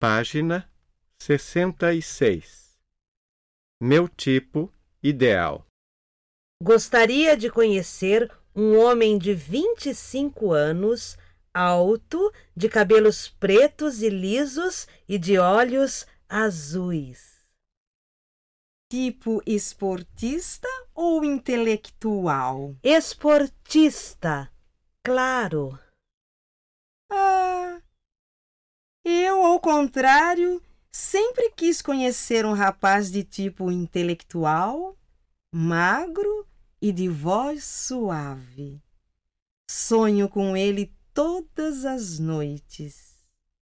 Página 66. Meu tipo ideal. Gostaria de conhecer um homem de 25 anos, alto, de cabelos pretos e lisos e de olhos azuis. Tipo esportista ou intelectual? Esportista, claro. Contrário, sempre quis conhecer um rapaz de tipo intelectual, magro e de voz suave. Sonho com ele todas as noites.